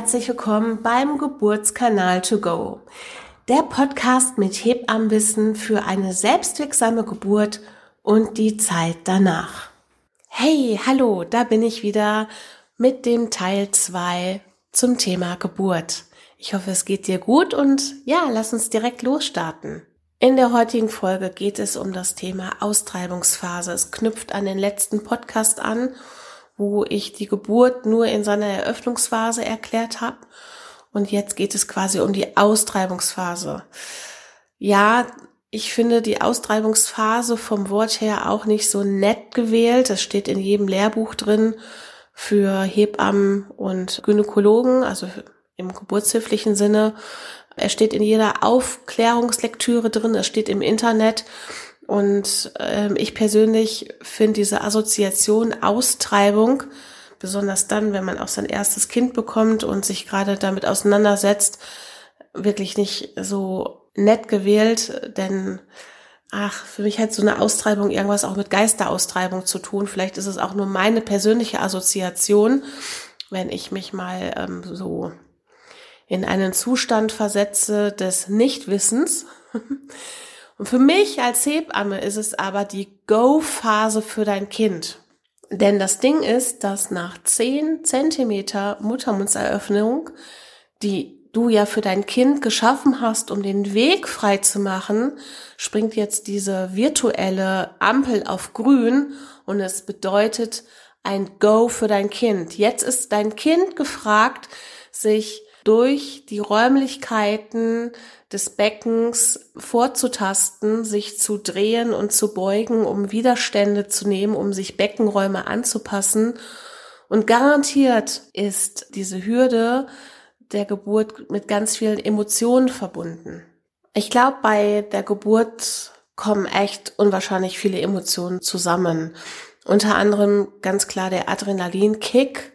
herzlich willkommen beim Geburtskanal to go. Der Podcast mit Hebammenwissen für eine selbstwirksame Geburt und die Zeit danach. Hey, hallo, da bin ich wieder mit dem Teil 2 zum Thema Geburt. Ich hoffe, es geht dir gut und ja, lass uns direkt losstarten. In der heutigen Folge geht es um das Thema Austreibungsphase. Es knüpft an den letzten Podcast an wo ich die Geburt nur in seiner Eröffnungsphase erklärt habe. Und jetzt geht es quasi um die Austreibungsphase. Ja, ich finde die Austreibungsphase vom Wort her auch nicht so nett gewählt. Das steht in jedem Lehrbuch drin für Hebammen und Gynäkologen, also im geburtshilflichen Sinne. Er steht in jeder Aufklärungslektüre drin, es steht im Internet. Und ähm, ich persönlich finde diese Assoziation Austreibung, besonders dann, wenn man auch sein erstes Kind bekommt und sich gerade damit auseinandersetzt, wirklich nicht so nett gewählt, denn ach, für mich hat so eine Austreibung irgendwas auch mit Geisteraustreibung zu tun. Vielleicht ist es auch nur meine persönliche Assoziation, wenn ich mich mal ähm, so in einen Zustand versetze des Nichtwissens. Und für mich als Hebamme ist es aber die Go-Phase für dein Kind. Denn das Ding ist, dass nach 10 Zentimeter Muttermundseröffnung, die du ja für dein Kind geschaffen hast, um den Weg frei zu machen, springt jetzt diese virtuelle Ampel auf grün und es bedeutet ein Go für dein Kind. Jetzt ist dein Kind gefragt, sich durch die Räumlichkeiten des Beckens vorzutasten, sich zu drehen und zu beugen, um Widerstände zu nehmen, um sich Beckenräume anzupassen. Und garantiert ist diese Hürde der Geburt mit ganz vielen Emotionen verbunden. Ich glaube, bei der Geburt kommen echt unwahrscheinlich viele Emotionen zusammen. Unter anderem ganz klar der Adrenalinkick,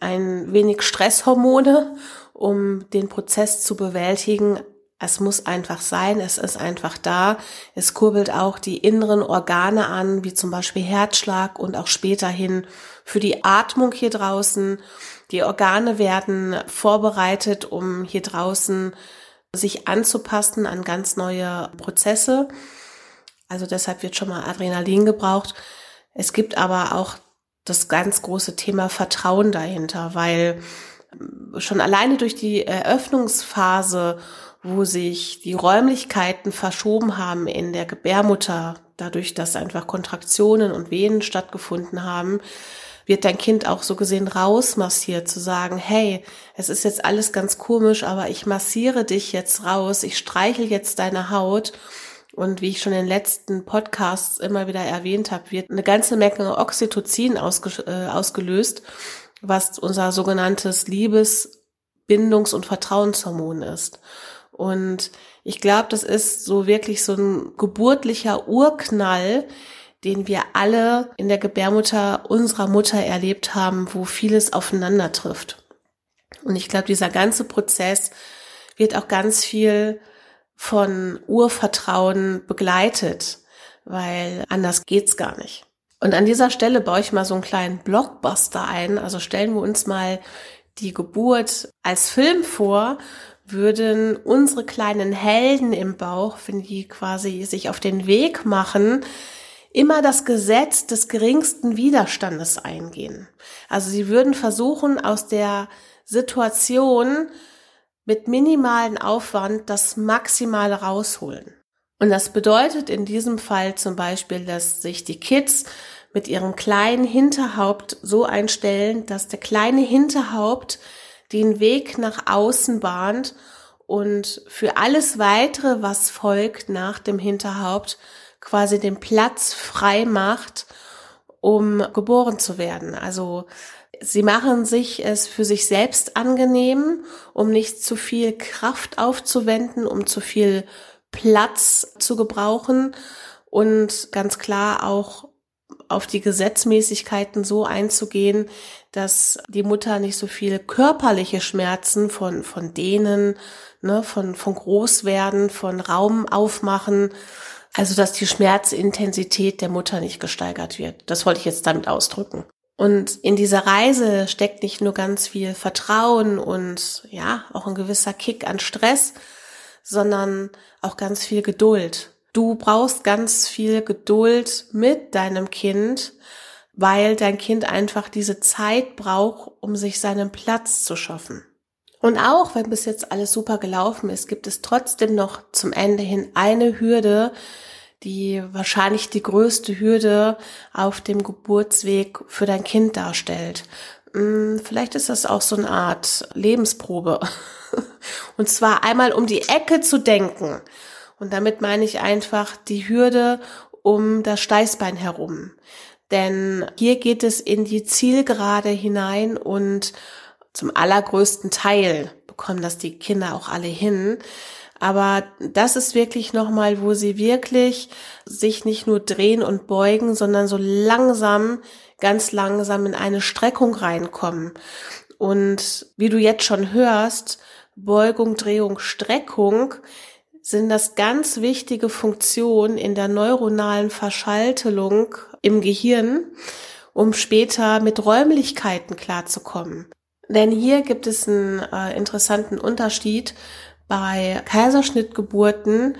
ein wenig Stresshormone, um den Prozess zu bewältigen, es muss einfach sein, es ist einfach da. Es kurbelt auch die inneren Organe an, wie zum Beispiel Herzschlag und auch späterhin für die Atmung hier draußen. Die Organe werden vorbereitet, um hier draußen sich anzupassen an ganz neue Prozesse. Also deshalb wird schon mal Adrenalin gebraucht. Es gibt aber auch das ganz große Thema Vertrauen dahinter, weil schon alleine durch die Eröffnungsphase wo sich die Räumlichkeiten verschoben haben in der Gebärmutter, dadurch, dass einfach Kontraktionen und Venen stattgefunden haben, wird dein Kind auch so gesehen rausmassiert, zu sagen, hey, es ist jetzt alles ganz komisch, aber ich massiere dich jetzt raus, ich streichel jetzt deine Haut. Und wie ich schon in den letzten Podcasts immer wieder erwähnt habe, wird eine ganze Menge Oxytocin ausge äh, ausgelöst, was unser sogenanntes Liebes-, Bindungs- und Vertrauenshormon ist. Und ich glaube, das ist so wirklich so ein geburtlicher Urknall, den wir alle in der Gebärmutter unserer Mutter erlebt haben, wo vieles aufeinander trifft. Und ich glaube, dieser ganze Prozess wird auch ganz viel von Urvertrauen begleitet, weil anders geht's gar nicht. Und an dieser Stelle baue ich mal so einen kleinen Blockbuster ein. Also stellen wir uns mal die Geburt als Film vor würden unsere kleinen Helden im Bauch, wenn die quasi sich auf den Weg machen, immer das Gesetz des geringsten Widerstandes eingehen. Also sie würden versuchen, aus der Situation mit minimalen Aufwand das Maximale rausholen. Und das bedeutet in diesem Fall zum Beispiel, dass sich die Kids mit ihrem kleinen Hinterhaupt so einstellen, dass der kleine Hinterhaupt den Weg nach außen bahnt und für alles weitere, was folgt nach dem Hinterhaupt, quasi den Platz frei macht, um geboren zu werden. Also sie machen sich es für sich selbst angenehm, um nicht zu viel Kraft aufzuwenden, um zu viel Platz zu gebrauchen und ganz klar auch auf die Gesetzmäßigkeiten so einzugehen, dass die Mutter nicht so viel körperliche Schmerzen von, von denen, ne, von, von Großwerden, von Raum aufmachen, also dass die Schmerzintensität der Mutter nicht gesteigert wird. Das wollte ich jetzt damit ausdrücken. Und in dieser Reise steckt nicht nur ganz viel Vertrauen und ja, auch ein gewisser Kick an Stress, sondern auch ganz viel Geduld. Du brauchst ganz viel Geduld mit deinem Kind, weil dein Kind einfach diese Zeit braucht, um sich seinen Platz zu schaffen. Und auch wenn bis jetzt alles super gelaufen ist, gibt es trotzdem noch zum Ende hin eine Hürde, die wahrscheinlich die größte Hürde auf dem Geburtsweg für dein Kind darstellt. Hm, vielleicht ist das auch so eine Art Lebensprobe. Und zwar einmal um die Ecke zu denken. Und damit meine ich einfach die Hürde um das Steißbein herum. Denn hier geht es in die Zielgerade hinein und zum allergrößten Teil bekommen das die Kinder auch alle hin. Aber das ist wirklich nochmal, wo sie wirklich sich nicht nur drehen und beugen, sondern so langsam, ganz langsam in eine Streckung reinkommen. Und wie du jetzt schon hörst, Beugung, Drehung, Streckung sind das ganz wichtige Funktionen in der neuronalen Verschaltelung im Gehirn, um später mit Räumlichkeiten klarzukommen. Denn hier gibt es einen äh, interessanten Unterschied bei Kaiserschnittgeburten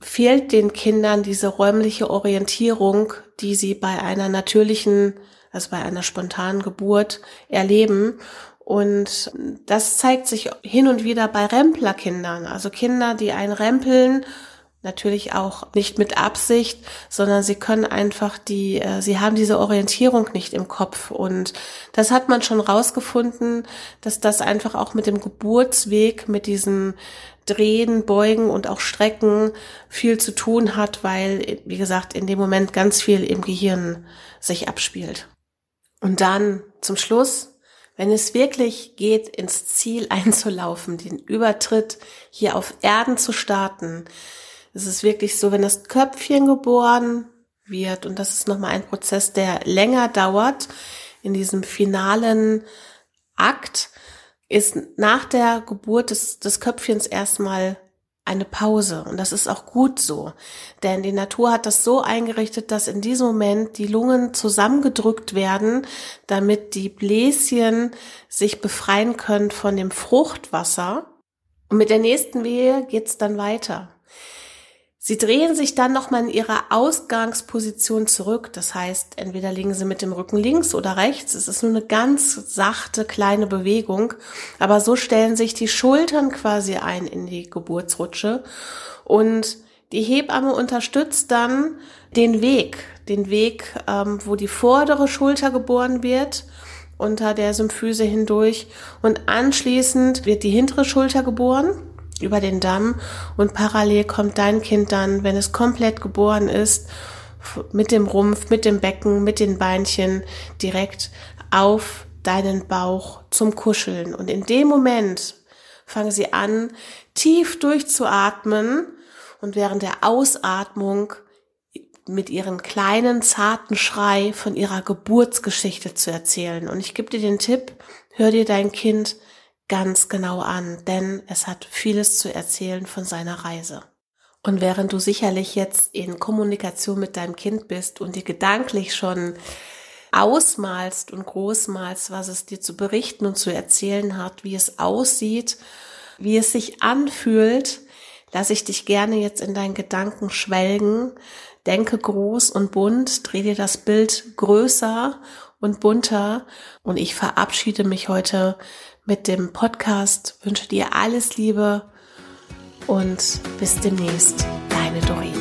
fehlt den Kindern diese räumliche Orientierung, die sie bei einer natürlichen, also bei einer spontanen Geburt erleben. Und das zeigt sich hin und wieder bei Remplerkindern, also Kinder, die ein Rempeln natürlich auch nicht mit Absicht, sondern sie können einfach die, äh, sie haben diese Orientierung nicht im Kopf. Und das hat man schon rausgefunden, dass das einfach auch mit dem Geburtsweg, mit diesem Drehen, Beugen und auch Strecken viel zu tun hat, weil, wie gesagt, in dem Moment ganz viel im Gehirn sich abspielt. Und dann zum Schluss, wenn es wirklich geht, ins Ziel einzulaufen, den Übertritt hier auf Erden zu starten, es ist wirklich so, wenn das Köpfchen geboren wird, und das ist nochmal ein Prozess, der länger dauert, in diesem finalen Akt, ist nach der Geburt des, des Köpfchens erstmal eine Pause. Und das ist auch gut so. Denn die Natur hat das so eingerichtet, dass in diesem Moment die Lungen zusammengedrückt werden, damit die Bläschen sich befreien können von dem Fruchtwasser. Und mit der nächsten Wehe geht's dann weiter. Sie drehen sich dann nochmal in ihrer Ausgangsposition zurück. Das heißt, entweder liegen sie mit dem Rücken links oder rechts. Es ist nur eine ganz sachte kleine Bewegung. Aber so stellen sich die Schultern quasi ein in die Geburtsrutsche. Und die Hebamme unterstützt dann den Weg, den Weg, ähm, wo die vordere Schulter geboren wird unter der Symphyse hindurch und anschließend wird die hintere Schulter geboren über den Damm und parallel kommt dein Kind dann, wenn es komplett geboren ist, mit dem Rumpf, mit dem Becken, mit den Beinchen direkt auf deinen Bauch zum Kuscheln. Und in dem Moment fangen sie an, tief durchzuatmen und während der Ausatmung mit ihren kleinen, zarten Schrei von ihrer Geburtsgeschichte zu erzählen. Und ich gebe dir den Tipp, hör dir dein Kind ganz genau an, denn es hat vieles zu erzählen von seiner Reise. Und während du sicherlich jetzt in Kommunikation mit deinem Kind bist und dir gedanklich schon ausmalst und großmalst, was es dir zu berichten und zu erzählen hat, wie es aussieht, wie es sich anfühlt, lass ich dich gerne jetzt in deinen Gedanken schwelgen. Denke groß und bunt, dreh dir das Bild größer und bunter und ich verabschiede mich heute mit dem Podcast. Wünsche dir alles Liebe und bis demnächst, deine Doreen.